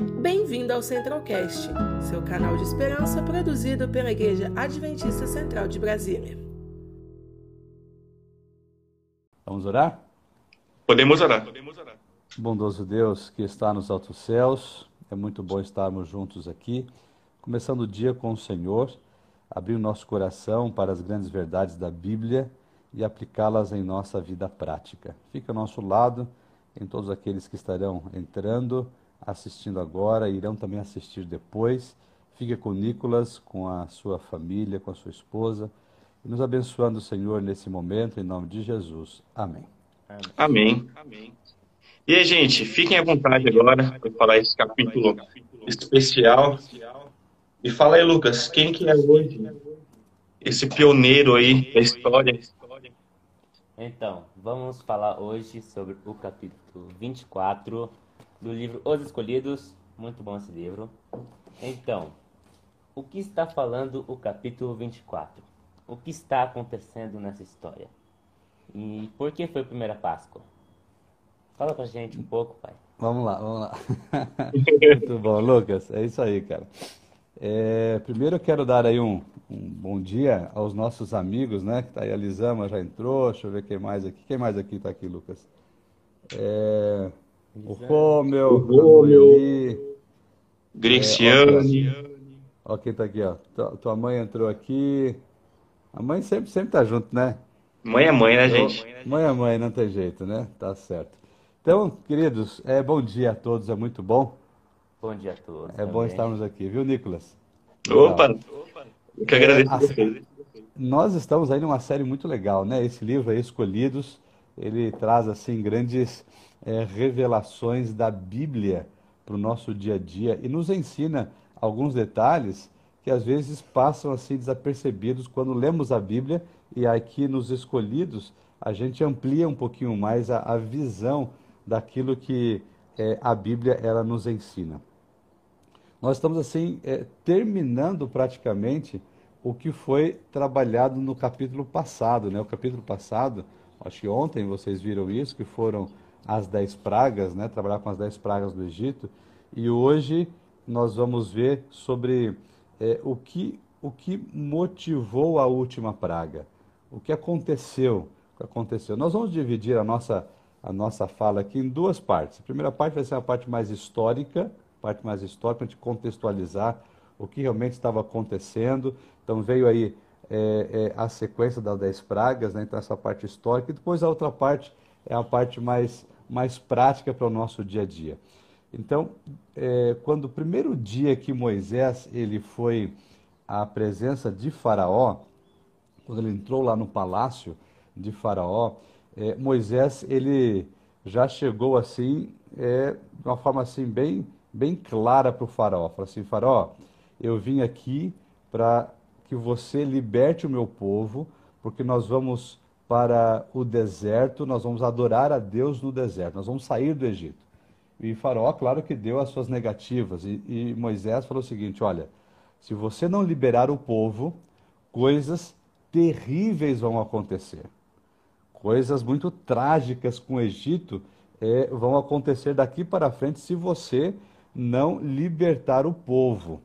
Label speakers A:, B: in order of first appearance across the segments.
A: Bem-vindo ao Centralcast, seu canal de esperança produzido pela Igreja Adventista Central de Brasília.
B: Vamos orar?
C: Podemos orar.
B: Bondoso Deus que está nos altos céus, é muito bom estarmos juntos aqui, começando o dia com o Senhor, abrir o nosso coração para as grandes verdades da Bíblia e aplicá-las em nossa vida prática. Fica ao nosso lado, em todos aqueles que estarão entrando, assistindo agora, irão também assistir depois. Fique com Nicolas, com a sua família, com a sua esposa, e nos abençoando, Senhor, nesse momento, em nome de Jesus. Amém.
C: Amém. E aí, gente, fiquem à vontade agora para falar esse capítulo especial. E fala aí, Lucas, quem que é hoje esse pioneiro aí da história?
D: Então, vamos falar hoje sobre o capítulo 24 do livro Os Escolhidos. Muito bom esse livro. Então, o que está falando o capítulo 24? O que está acontecendo nessa história? E por que foi a primeira Páscoa? Fala pra gente um pouco, pai.
B: Vamos lá, vamos lá. Muito bom, Lucas. É isso aí, cara. É, primeiro eu quero dar aí um, um bom dia aos nossos amigos, né? Que tá aí, a Lisama já entrou, deixa eu ver quem mais aqui. Quem mais aqui tá aqui, Lucas? É, o Rômeu,
C: O Rômeu.
B: a Noeli,
C: Grexiane.
B: ó quem tá aqui, ó. Tua, tua mãe entrou aqui. A mãe sempre, sempre tá junto, né?
C: Mãe é mãe, né, gente?
B: Mãe é mãe, não tem jeito, né? Tá certo. Então, queridos, é bom dia a todos, é muito bom.
D: Bom dia a todos.
B: É bom
D: também.
B: estarmos aqui, viu, Nicolas?
C: Opa, eu que agradeço
B: É,
C: vocês.
B: Nós estamos aí numa série muito legal, né? Esse livro aí, Escolhidos, ele traz, assim, grandes é, revelações da Bíblia para o nosso dia a dia e nos ensina alguns detalhes que às vezes passam, assim, desapercebidos quando lemos a Bíblia e aqui nos Escolhidos a gente amplia um pouquinho mais a, a visão daquilo que é, a Bíblia ela nos ensina. Nós estamos assim eh, terminando praticamente o que foi trabalhado no capítulo passado, né? O capítulo passado, acho que ontem vocês viram isso, que foram as dez pragas, né? Trabalhar com as dez pragas do Egito. E hoje nós vamos ver sobre eh, o que o que motivou a última praga, o que aconteceu, o que aconteceu. Nós vamos dividir a nossa a nossa fala aqui em duas partes. A primeira parte vai ser a parte mais histórica, parte mais histórica, para a gente contextualizar o que realmente estava acontecendo. Então veio aí é, é, a sequência das dez pragas, né? então essa parte histórica, e depois a outra parte é a parte mais, mais prática para o nosso dia a dia. Então, é, quando o primeiro dia que Moisés ele foi à presença de Faraó, quando ele entrou lá no palácio de Faraó, é, Moisés ele já chegou assim é, de uma forma assim bem bem clara para o faraó. Falou assim, faraó, eu vim aqui para que você liberte o meu povo, porque nós vamos para o deserto, nós vamos adorar a Deus no deserto, nós vamos sair do Egito. E faraó, claro que deu as suas negativas, e, e Moisés falou o seguinte, olha, se você não liberar o povo, coisas terríveis vão acontecer. Coisas muito trágicas com o Egito é, vão acontecer daqui para frente se você não libertar o povo.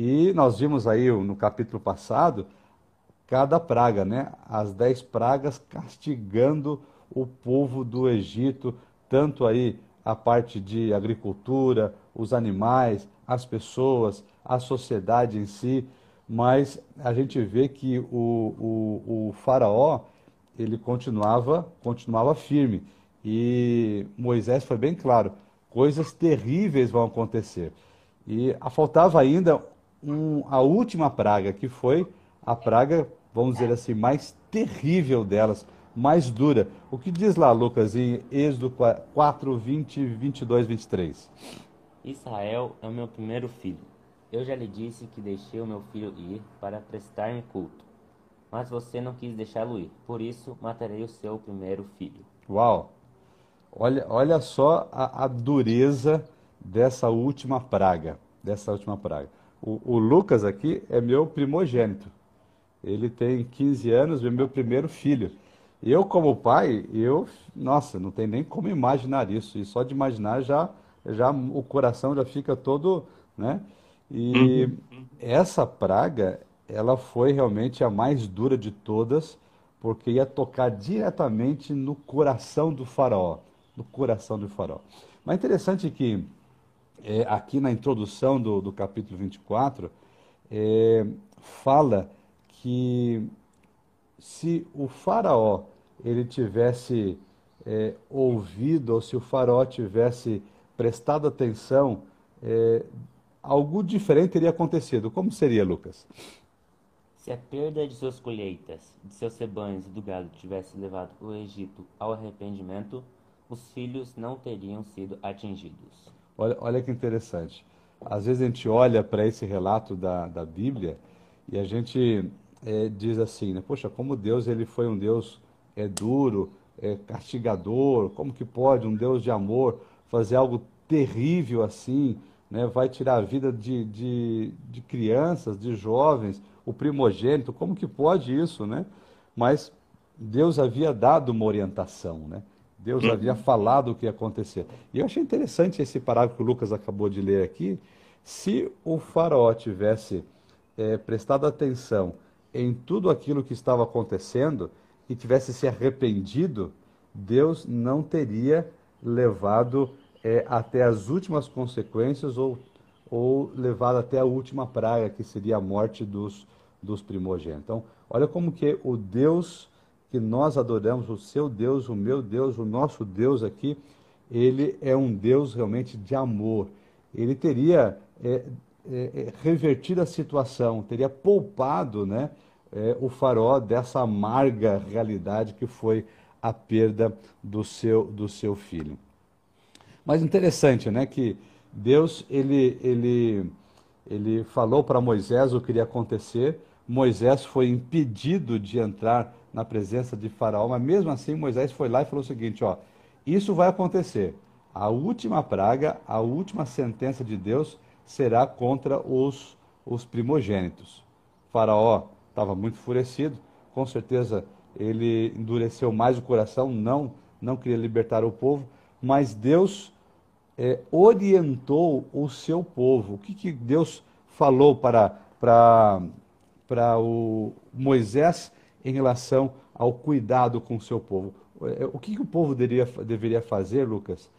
B: E nós vimos aí no capítulo passado cada praga, né? As dez pragas castigando o povo do Egito, tanto aí a parte de agricultura, os animais, as pessoas, a sociedade em si, mas a gente vê que o, o, o faraó ele continuava, continuava firme. E Moisés foi bem claro, coisas terríveis vão acontecer. E faltava ainda um, a última praga, que foi a praga, vamos dizer assim, mais terrível delas, mais dura. O que diz lá, Lucas, em Êxodo 4, 20, 22, 23?
D: Israel é o meu primeiro filho. Eu já lhe disse que deixei o meu filho ir para prestar-me culto. Mas você não quis deixá-lo ir. Por isso, matarei o seu primeiro filho.
B: Uau! Olha, olha só a, a dureza dessa última praga. Dessa última praga. O, o Lucas aqui é meu primogênito. Ele tem 15 anos, é meu primeiro filho. Eu, como pai, eu, nossa, não tem nem como imaginar isso. E só de imaginar já já o coração já fica todo, né? E uhum. essa praga, ela foi realmente a mais dura de todas, porque ia tocar diretamente no coração do faraó, no coração do faraó. Mas é interessante que é, aqui na introdução do, do capítulo 24, é, fala que se o faraó ele tivesse é, ouvido ou se o faraó tivesse prestado atenção, é, algo diferente teria acontecido. Como seria, Lucas?
D: Se a perda de suas colheitas, de seus rebanhos e do gado tivesse levado o Egito ao arrependimento, os filhos não teriam sido atingidos.
B: Olha, olha que interessante. Às vezes a gente olha para esse relato da, da Bíblia e a gente é, diz assim, né? Poxa, como Deus ele foi um Deus é duro, é castigador, como que pode um Deus de amor fazer algo terrível assim, né? Vai tirar a vida de, de, de crianças, de jovens, o primogênito, como que pode isso, né? Mas Deus havia dado uma orientação, né? Deus uhum. havia falado o que ia acontecer. E eu achei interessante esse parágrafo que o Lucas acabou de ler aqui. Se o faraó tivesse é, prestado atenção em tudo aquilo que estava acontecendo e tivesse se arrependido, Deus não teria levado é, até as últimas consequências ou, ou levado até a última praga, que seria a morte dos, dos primogênitos. Então, olha como que o Deus que nós adoramos, o seu Deus, o meu Deus, o nosso Deus aqui, ele é um Deus realmente de amor. Ele teria é, é, é revertido a situação, teria poupado né, é, o farol dessa amarga realidade que foi a perda do seu, do seu filho. Mas interessante, né, que Deus ele, ele, ele falou para Moisés o que iria acontecer. Moisés foi impedido de entrar na presença de Faraó, mas mesmo assim Moisés foi lá e falou o seguinte: ó, isso vai acontecer. A última praga, a última sentença de Deus será contra os, os primogênitos. Faraó estava muito enfurecido, com certeza ele endureceu mais o coração, não, não queria libertar o povo, mas Deus é, orientou o seu povo. O que, que Deus falou para, para, para o Moisés em relação ao cuidado com o seu povo. É, o que, que o povo deveria, deveria fazer, Lucas,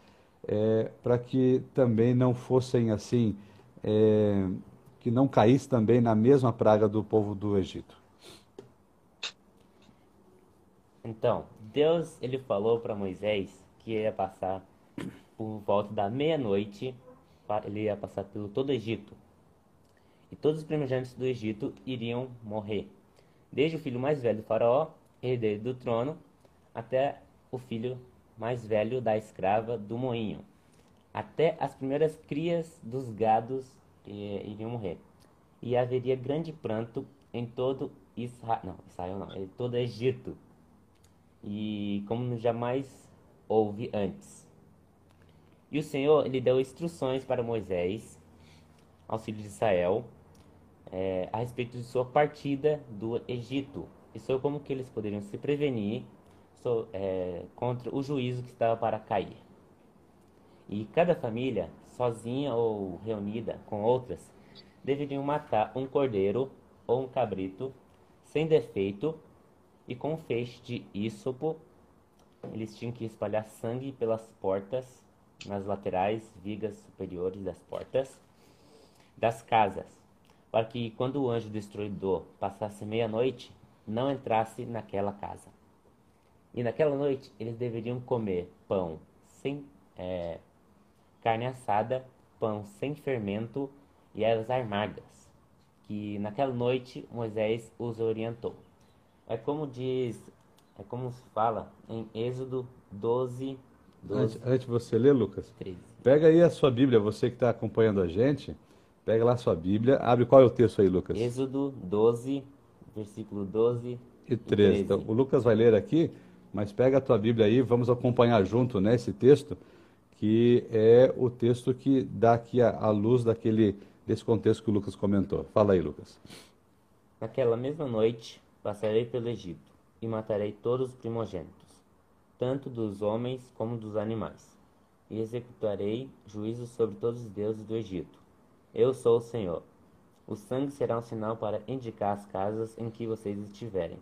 B: é, para que também não fossem assim, é, que não caísse também na mesma praga do povo do Egito?
D: Então, Deus ele falou para Moisés que ia passar por volta da meia-noite, ele ia passar pelo todo o Egito. E todos os primogênitos do Egito iriam morrer desde o filho mais velho do faraó, herdeiro do trono, até o filho mais velho da escrava do moinho. Até as primeiras crias dos gados eh, iriam morrer. E haveria grande pranto em todo Israel, não, Israel não, em todo Egito. E como jamais houve antes. E o Senhor ele deu instruções para Moisés, aos filhos de Israel, é, a respeito de sua partida do Egito e sobre como que eles poderiam se prevenir so, é, contra o juízo que estava para cair. E cada família, sozinha ou reunida com outras, deveriam matar um cordeiro ou um cabrito sem defeito e com feixe de ísopo. Eles tinham que espalhar sangue pelas portas, nas laterais, vigas superiores das portas das casas para que quando o anjo destruidor passasse meia-noite, não entrasse naquela casa. E naquela noite eles deveriam comer pão sem é, carne assada, pão sem fermento e ervas amargas, que naquela noite Moisés os orientou. É como diz, é como se fala em Êxodo 12, 12
B: antes, antes de você ler, Lucas, 13. pega aí a sua Bíblia, você que está acompanhando a gente. Pega lá sua Bíblia, abre qual é o texto aí, Lucas?
D: Êxodo 12, versículo 12
B: e 13. E então, o Lucas vai ler aqui, mas pega a tua Bíblia aí, vamos acompanhar junto né, esse texto, que é o texto que dá aqui a, a luz daquele, desse contexto que o Lucas comentou. Fala aí, Lucas.
D: Naquela mesma noite passarei pelo Egito e matarei todos os primogênitos, tanto dos homens como dos animais, e executarei juízo sobre todos os deuses do Egito. Eu sou o Senhor. O sangue será um sinal para indicar as casas em que vocês estiverem.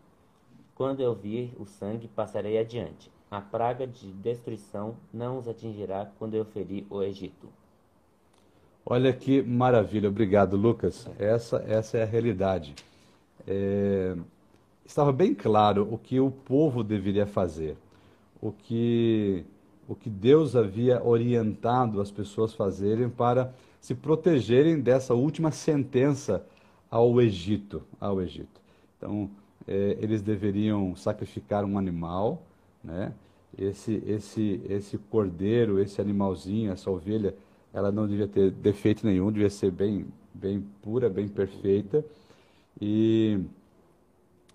D: Quando eu vir o sangue, passarei adiante. A praga de destruição não os atingirá quando eu ferir o Egito.
B: Olha que maravilha, obrigado, Lucas. Essa, essa é a realidade. É, estava bem claro o que o povo deveria fazer, o que, o que Deus havia orientado as pessoas fazerem para se protegerem dessa última sentença ao Egito, ao Egito. Então, é, eles deveriam sacrificar um animal, né? Esse, esse, esse cordeiro, esse animalzinho, essa ovelha, ela não devia ter defeito nenhum, devia ser bem, bem pura, bem perfeita. E,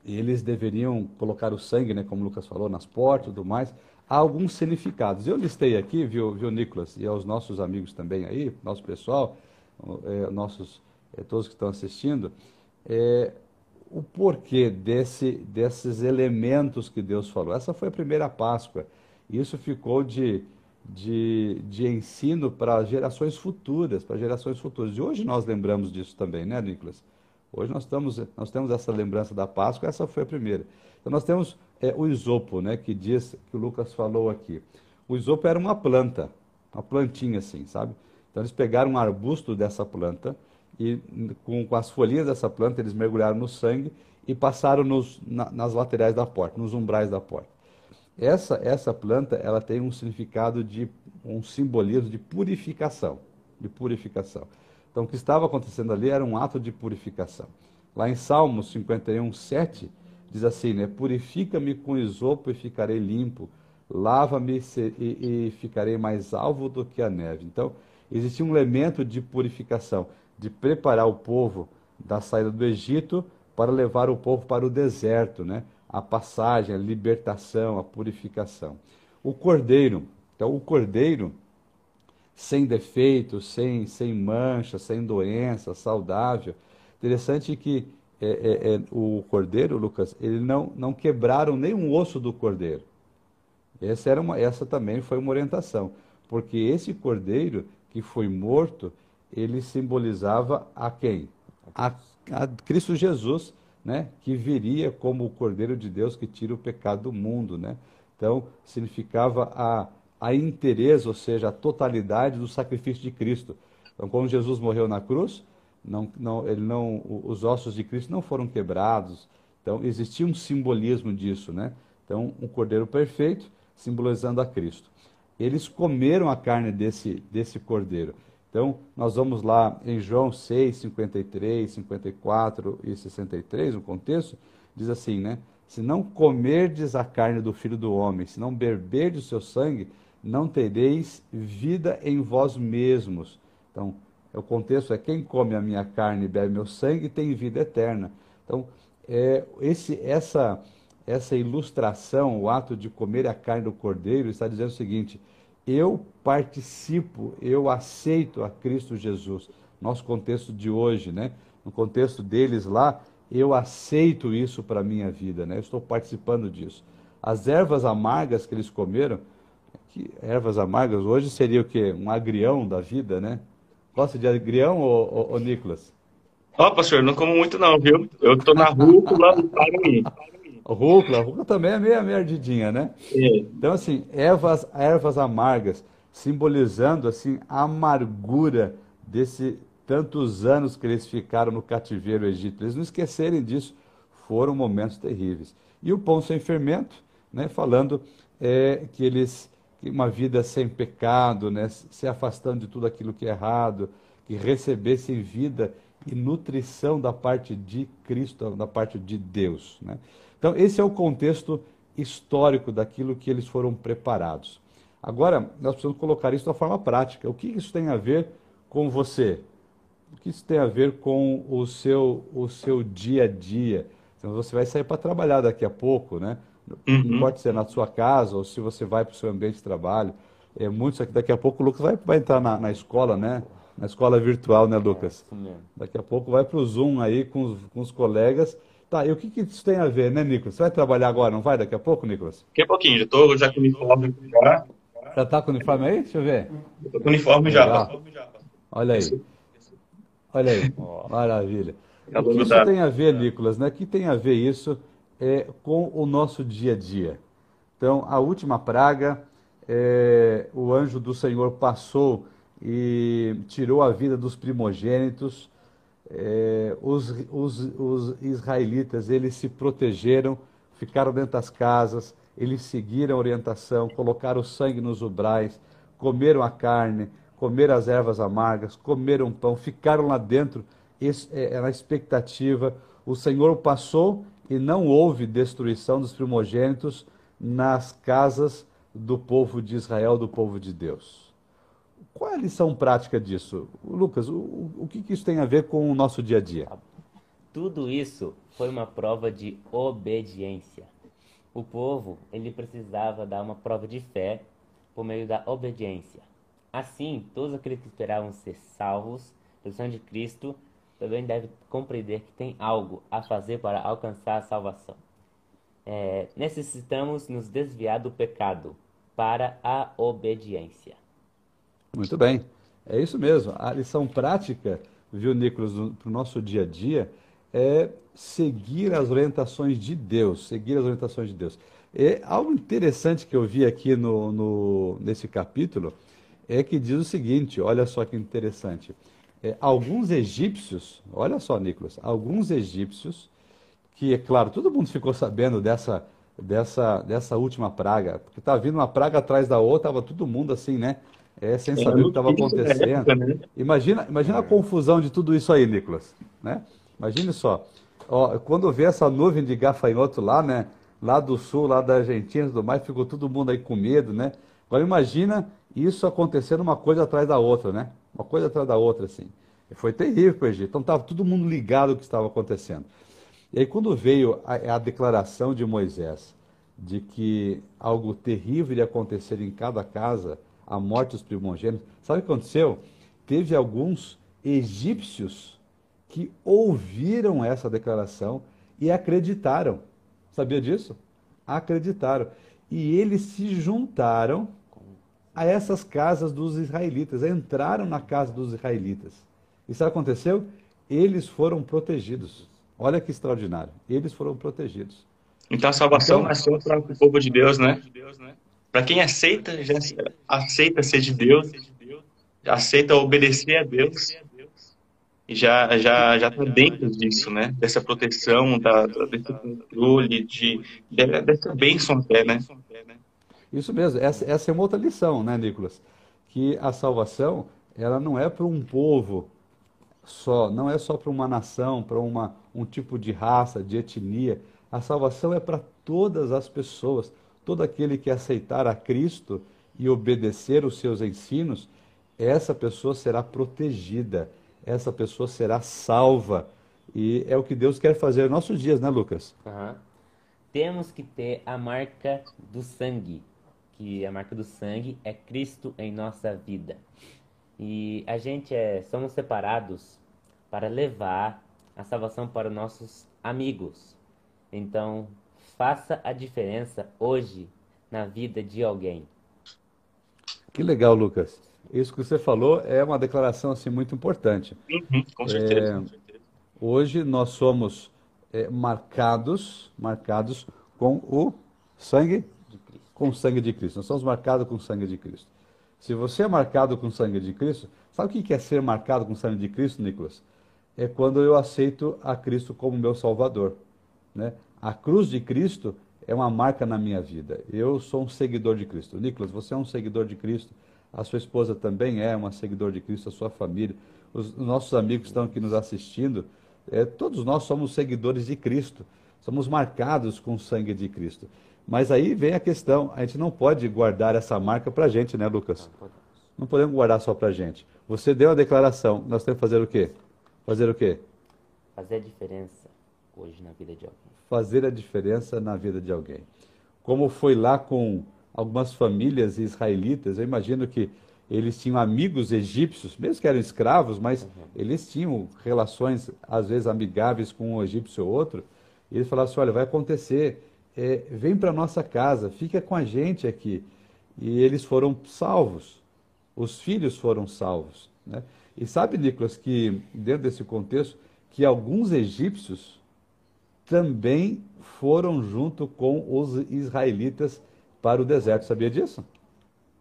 B: e eles deveriam colocar o sangue, né, como o Lucas falou, nas portas e tudo mais. Há alguns significados. Eu listei aqui, viu, viu Nicolas, e aos nossos amigos também aí, nosso pessoal, é, nossos, é, todos que estão assistindo, é, o porquê desse, desses elementos que Deus falou. Essa foi a primeira Páscoa. Isso ficou de, de, de ensino para gerações futuras, para gerações futuras. E hoje nós lembramos disso também, né, Nicolas? Hoje nós, estamos, nós temos essa lembrança da Páscoa, essa foi a primeira. Então nós temos é, o isopo, né, que diz, que o Lucas falou aqui. O isopo era uma planta, uma plantinha assim, sabe? Então eles pegaram um arbusto dessa planta e com, com as folhinhas dessa planta eles mergulharam no sangue e passaram nos, na, nas laterais da porta, nos umbrais da porta. Essa, essa planta ela tem um significado de um simbolismo de purificação, de purificação. Então, o que estava acontecendo ali era um ato de purificação. Lá em Salmos 51, 7, diz assim, né? Purifica-me com isopo e ficarei limpo, lava-me e, e ficarei mais alvo do que a neve. Então, existia um elemento de purificação, de preparar o povo da saída do Egito para levar o povo para o deserto, né? A passagem, a libertação, a purificação. O cordeiro, então o cordeiro sem defeitos, sem, sem mancha, sem doença, saudável. Interessante que é, é, é, o cordeiro, Lucas, ele não, não quebraram nenhum osso do cordeiro. Essa, era uma, essa também foi uma orientação, porque esse cordeiro que foi morto, ele simbolizava a quem? A, a Cristo Jesus, né? que viria como o cordeiro de Deus que tira o pecado do mundo. Né? Então, significava a a interesse, ou seja, a totalidade do sacrifício de Cristo. Então, quando Jesus morreu na cruz, não, não, ele não, os ossos de Cristo não foram quebrados. Então, existia um simbolismo disso, né? Então, um cordeiro perfeito, simbolizando a Cristo. Eles comeram a carne desse, desse cordeiro. Então, nós vamos lá em João 6, 53, 54 e 63, no contexto, diz assim, né? Se não comerdes a carne do Filho do Homem, se não beberdes o seu sangue, não tereis vida em vós mesmos. Então, o contexto é quem come a minha carne e bebe meu sangue tem vida eterna. Então, é, esse, essa, essa ilustração, o ato de comer a carne do cordeiro, está dizendo o seguinte: eu participo, eu aceito a Cristo Jesus. Nosso contexto de hoje, né? No contexto deles lá, eu aceito isso para a minha vida, né? Eu estou participando disso. As ervas amargas que eles comeram que ervas amargas hoje seria o quê? Um agrião da vida, né? Gosta de agrião, ô, ô, ô Nicolas?
C: Ó, oh, pastor, não como muito não, viu? Eu tô na rúcula do Paraná.
B: Rúcula, rúcula também é meio merdidinha, né? É. Então, assim, ervas, ervas amargas, simbolizando, assim, a amargura desse tantos anos que eles ficaram no cativeiro egípcio. Eles não esquecerem disso, foram momentos terríveis. E o pão sem fermento, né, falando é, que eles uma vida sem pecado, né? se afastando de tudo aquilo que é errado, que recebessem vida e nutrição da parte de Cristo, da parte de Deus. Né? Então, esse é o contexto histórico daquilo que eles foram preparados. Agora, nós precisamos colocar isso da forma prática. O que isso tem a ver com você? O que isso tem a ver com o seu, o seu dia a dia? Então, você vai sair para trabalhar daqui a pouco, né? Uhum. Pode ser na sua casa ou se você vai para o seu ambiente de trabalho. É, muitos aqui, daqui a pouco o Lucas vai, vai entrar na, na escola, né? Na escola virtual, né, Lucas? É, daqui a pouco vai para o Zoom aí com os, com os colegas. Tá, e o que, que isso tem a ver, né, Nicolas? Você vai trabalhar agora, não vai? Daqui a pouco, Nicolas?
C: Daqui a pouquinho, já, tô, já com o uniforme já.
B: Já tá com o uniforme aí? Deixa eu ver.
C: Tô com o uniforme já.
B: Olha aí. Olha aí. Maravilha. O que isso tem a ver, Nicolas, né? O que tem a ver isso é, com o nosso dia a dia? Então, a última praga, é, o anjo do Senhor passou e tirou a vida dos primogênitos. É, os, os, os israelitas, eles se protegeram, ficaram dentro das casas, eles seguiram a orientação, colocaram sangue nos ubrais, comeram a carne, comeram as ervas amargas, comeram pão, ficaram lá dentro es- é, na expectativa. O Senhor passou e não houve destruição dos primogênitos nas casas do povo de Israel, do povo de Deus. Qual é a lição prática disso? Lucas, o, o- que, que isso tem a ver com o nosso dia a dia?
D: Tudo isso foi uma prova de obediência. O povo, ele precisava dar uma prova de fé por meio da obediência. Assim, todos aqueles que esperavam ser salvos pelo sangue de Cristo também devem compreender que tem algo a fazer para alcançar a salvação. É, necessitamos nos desviar do pecado para a obediência.
B: Muito bem, é isso mesmo. A lição prática, viu, Nicolas, para o nosso dia a dia é seguir as orientações de Deus, seguir as orientações de Deus. É algo interessante que eu vi aqui no, no- nesse capítulo é que diz o seguinte: olha só que interessante. É, alguns egípcios, olha só, Nicolas, alguns egípcios que, é claro, todo mundo ficou sabendo dessa, dessa, dessa última praga, porque estava vindo uma praga atrás da outra, estava todo mundo assim, né? É, sem
C: Tem
B: saber o que estava acontecendo.
C: época, né?
B: Imagina, imagina a confusão de tudo isso aí, Nicolas, né? Imagine só, ó, quando vê essa nuvem de gafanhoto lá, né? Lá do sul, lá da Argentina e tudo mais, ficou todo mundo aí com medo, né? Agora imagina isso acontecendo uma coisa atrás da outra, né? Uma coisa atrás da outra, assim. E foi terrível para o Egito. Então estava todo mundo ligado ao que estava acontecendo. E aí quando veio a, a declaração de Moisés de que algo terrível iria acontecer em cada casa, a morte dos primogênitos, sabe o que aconteceu? Teve alguns egípcios que ouviram essa declaração e acreditaram. Sabia disso? Acreditaram. E eles se juntaram a essas casas dos israelitas, entraram na casa dos israelitas. E sabe o que aconteceu? Eles foram protegidos. Olha que extraordinário. Eles foram protegidos.
C: Então a salvação
B: Então-
C: não é só para o povo de Deus, né? Para quem aceita, já aceita ser de Deus, já aceita obedecer a Deus, e já já já está dentro disso, né? Dessa proteção, da, desse controle, de, de- dessa bênção até, né?
B: Isso mesmo, essa, essa é uma outra lição, né, Nicolas? Que a salvação, ela não é para um povo só, não é só para uma nação, para uma, um tipo de raça, de etnia. A salvação é para todas as pessoas. Todo aquele que aceitar a Cristo e obedecer os seus ensinos, essa pessoa será protegida, essa pessoa será salva. E é o que Deus quer fazer nos nossos dias, né, Lucas?
D: Aham. Temos que ter a marca do sangue, que a marca do sangue é Cristo em nossa vida. E a gente é, somos separados para levar a salvação para os nossos amigos. Então, faça a diferença hoje na vida de alguém.
B: Que legal, Lucas. Isso que você falou é uma declaração assim muito importante.
C: Uhum, com certeza.
B: Hoje nós somos é, marcados, marcados com o sangue, com o sangue de Cristo. Nós somos marcados com o sangue de Cristo. Se você é marcado com o sangue de Cristo, sabe o que é ser marcado com o sangue de Cristo, Nicolas? É quando eu aceito a Cristo como meu Salvador, né? A cruz de Cristo é uma marca na minha vida. Eu sou um seguidor de Cristo. Nicolas, você é um seguidor de Cristo. A sua esposa também é uma seguidor de Cristo, a sua família. Os os nossos amigos que estão aqui nos assistindo, é, todos nós somos seguidores de Cristo. Somos marcados com o sangue de Cristo. Mas aí vem a questão: a gente não pode guardar essa marca para a gente, né, Lucas? Não podemos guardar só para a gente. Você deu a declaração, nós temos que fazer o quê? Fazer o quê?
D: Fazer a diferença hoje na vida de alguém.
B: fazer a diferença na vida de alguém. Como foi lá com algumas famílias israelitas, eu imagino que eles tinham amigos egípcios, mesmo que eram escravos, mas eles tinham relações, às vezes, amigáveis com um egípcio ou outro. E eles falaram assim: olha, vai acontecer, é, vem para nossa casa, fica com a gente aqui. e eles foram salvos. Os filhos foram salvos. Né? E sabe, Nicolas, que dentro desse contexto, que alguns egípcios também foram junto com os israelitas para o deserto. Sabia disso?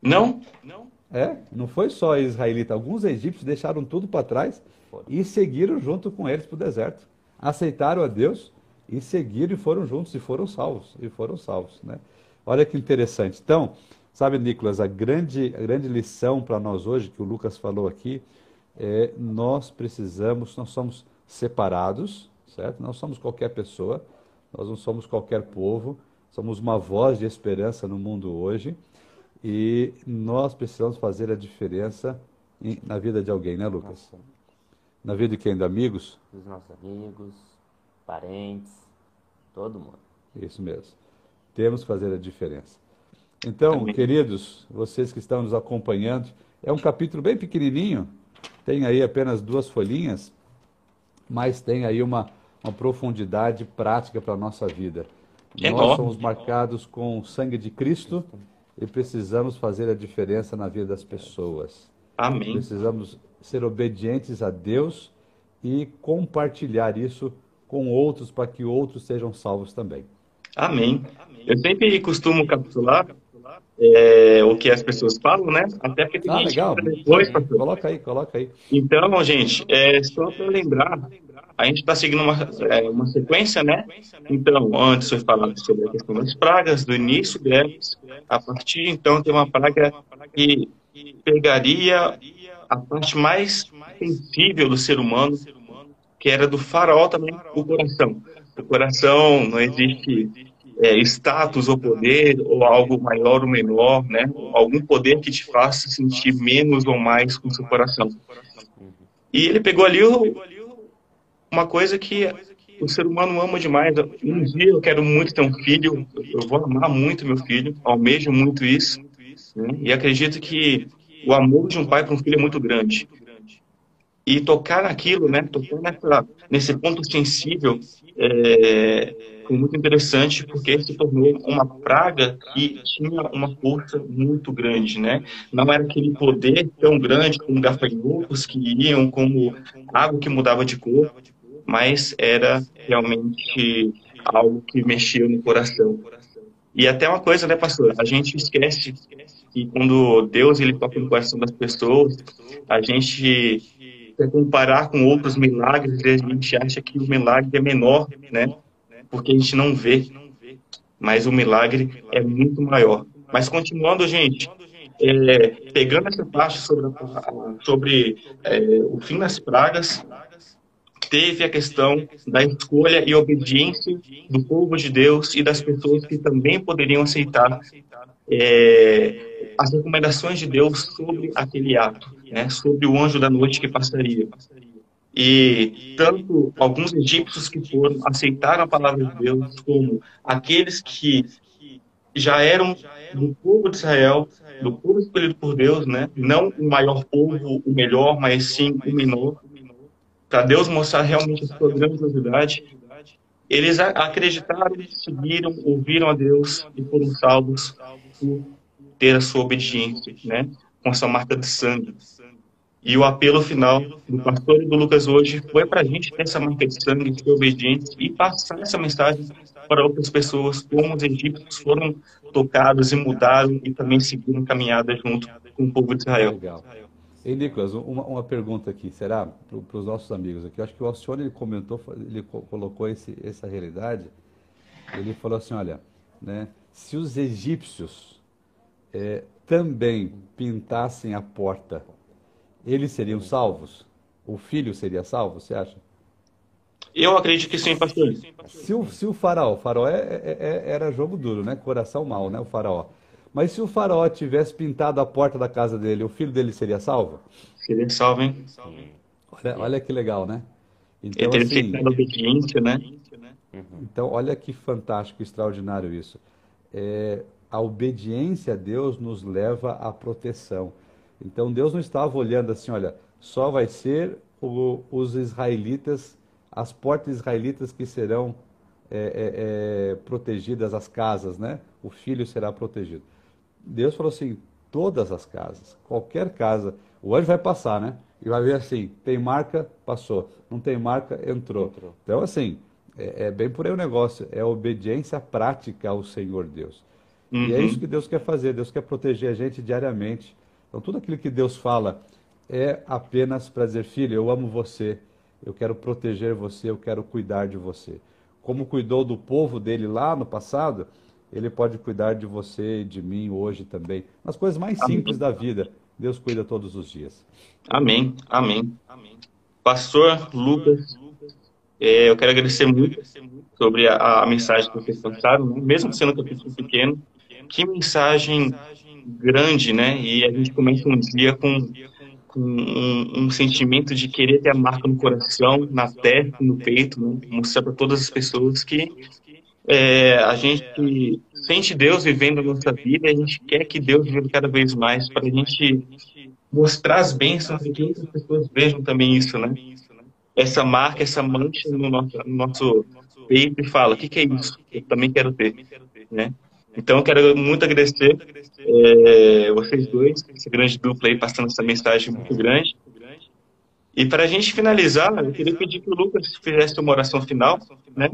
C: Não, não.
B: É, não foi só israelita. Alguns egípcios deixaram tudo para trás e seguiram junto com eles para o deserto. Aceitaram a Deus e seguiram e foram juntos e foram salvos. E foram salvos, né? Olha que interessante. Então, sabe, Nicolas, a grande, a grande lição para nós hoje, que o Lucas falou aqui, é nós precisamos, nós somos separados, certo? Não somos qualquer pessoa, nós não somos qualquer povo, somos uma voz de esperança no mundo hoje e nós precisamos fazer a diferença na vida de alguém, né, Lucas? Nossa. Na vida de quem? De amigos?
D: Dos nossos amigos, parentes, todo mundo.
B: Isso mesmo. Temos que fazer a diferença. Então, Amém. queridos, vocês que estão nos acompanhando, é um capítulo bem pequenininho, tem aí apenas duas folhinhas, mas tem aí uma, uma profundidade prática para a nossa vida. É Nós bom. somos marcados com o sangue de Cristo e precisamos fazer a diferença na vida das pessoas.
C: Amém.
B: Precisamos ser obedientes a Deus e compartilhar isso com outros para que outros sejam salvos também.
C: Amém. Eu sempre costumo capitular é, o que as pessoas falam, né?
B: Até porque tem ah, legal. depois, pastor. Coloca aí, coloca aí.
C: Então, gente, é, só para lembrar, a gente está seguindo uma, é, uma sequência, né? Então, antes foi falado sobre a questão das pragas, do início delas, a partir então tem uma praga que pegaria a parte mais sensível do ser humano, que era do faraó também, o coração. O coração não existe é, status ou poder, ou algo maior ou menor, né? Algum poder que te faça sentir menos ou mais com o seu coração. E ele pegou ali uma coisa que o ser humano ama demais. Um dia eu quero muito ter um filho, eu vou amar muito meu filho, almejo muito isso. Né? E acredito que o amor de um pai para um filho é muito grande. E tocar naquilo, né? Tocar nessa, nesse ponto sensível é, foi muito interessante porque se tornou uma praga que tinha uma força muito grande, né? Não era aquele poder tão grande como gafanhotos que iam, como água que mudava de cor, mas era realmente algo que mexia no coração. E até uma coisa, né, pastor? A gente esquece que quando Deus ele toca no coração das pessoas, a gente comparar com outros milagres a gente acha que o milagre é menor, né? Porque a gente não vê. Mas o milagre é muito maior. Mas continuando, gente, é, pegando essa parte sobre, sobre é, o fim das pragas, teve a questão da escolha e obediência do povo de Deus e das pessoas que também poderiam aceitar é, as recomendações de Deus sobre aquele ato, né, sobre o anjo da noite que passaria. E tanto alguns egípcios que foram aceitaram a palavra de Deus, como aqueles que já eram do povo de Israel, do povo escolhido por Deus, né? Não o maior povo, o melhor, mas sim o menor, para Deus mostrar realmente a sua grandiosidade. Eles acreditaram, seguiram, ouviram a Deus e foram salvos por ter a sua obediência, né? Com a sua marca de sangue. E o apelo final do pastor e do Lucas hoje foi para a gente ter essa marca de sangue, ser obediente e passar essa mensagem para outras pessoas, como os egípcios foram tocados e mudaram e também seguiram caminhada junto com o povo de Israel.
B: Legal. Ei, Nicolas, uma, uma pergunta aqui, será para os nossos amigos aqui? Eu acho que o Alcione ele comentou, ele colocou esse, essa realidade. Ele falou assim, olha, né, se os egípcios é, também pintassem a porta, eles seriam salvos? O filho seria salvo, você acha?
C: Eu acredito que sim, pastor.
B: Se o, se o faraó, o faraó é, é, é, era jogo duro, né? Coração mau, né? O faraó. Mas se o faraó tivesse pintado a porta da casa dele, o filho dele seria salvo?
C: Seria salvo, hein?
B: Olha, olha que legal, né?
C: Então, Ele assim, obediência, né?
B: Então, olha que fantástico, extraordinário isso. É, a obediência a Deus nos leva à proteção. Então, Deus não estava olhando assim, olha, só vai ser o, os israelitas, as portas israelitas que serão é, é, é protegidas, as casas, né? O filho será protegido. Deus falou assim: todas as casas, qualquer casa, o anjo vai passar, né? E vai ver assim: tem marca, passou. Não tem marca, entrou. entrou. Então, assim, é, é, bem por aí o negócio: é obediência prática ao Senhor Deus. Uhum. E é uhum. isso que Deus quer fazer. Deus quer proteger a gente diariamente. Então, tudo aquilo que Deus fala é apenas para dizer: filho, eu amo você, eu quero proteger você, eu quero cuidar de você. Como cuidou do povo dele lá no passado, ele pode cuidar de você e de mim hoje também. Nas coisas mais Amém. simples da vida, Deus cuida todos os dias.
C: Amém. Amém. Pastor Lucas, é, eu quero agradecer muito sobre a, a mensagem que vocês passaram, né? mesmo sendo um capítulo pequeno. Que mensagem grande, né? E a gente começa um dia com, com um, um, sentimento de querer ter a marca no coração, na testa, no peito, né? mostrar para todas as pessoas que é, a gente sente Deus vivendo a nossa vida a gente quer que Deus viva cada vez mais para a gente mostrar as bênçãos e que outras pessoas vejam também isso, né? Essa marca, essa mancha no nosso, no nosso peito e fala, o que, que é isso? Eu também quero ter, né? Então, eu quero muito agradecer é, vocês dois, essa grande dupla aí, passando essa mensagem muito grande. E para a gente finalizar, eu queria pedir que o Lucas fizesse uma oração final, né?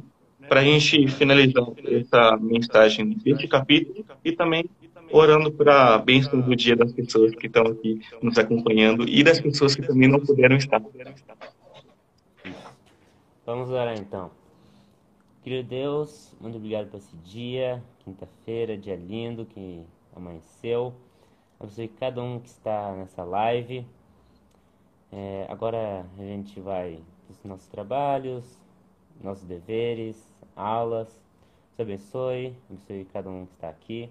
C: Para a gente finalizar essa mensagem deste capítulo e também orando para a bênção do dia das pessoas que estão aqui nos acompanhando e das pessoas que também não puderam estar.
D: Vamos orar então. Querido Deus, muito obrigado por esse dia, quinta-feira, dia lindo que amanheceu. Abençoe cada um que está nessa live. É, agora a gente vai para os nossos trabalhos, nossos deveres, aulas. Deus abençoe, abençoe cada um que está aqui,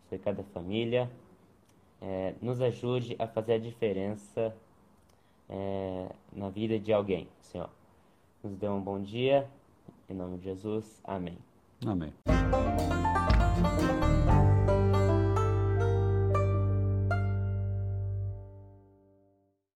D: abençoe cada família. É, nos ajude a fazer a diferença é, na vida de alguém, Senhor. Nos dê um bom dia, em nome de Jesus. Amém.
B: Amém.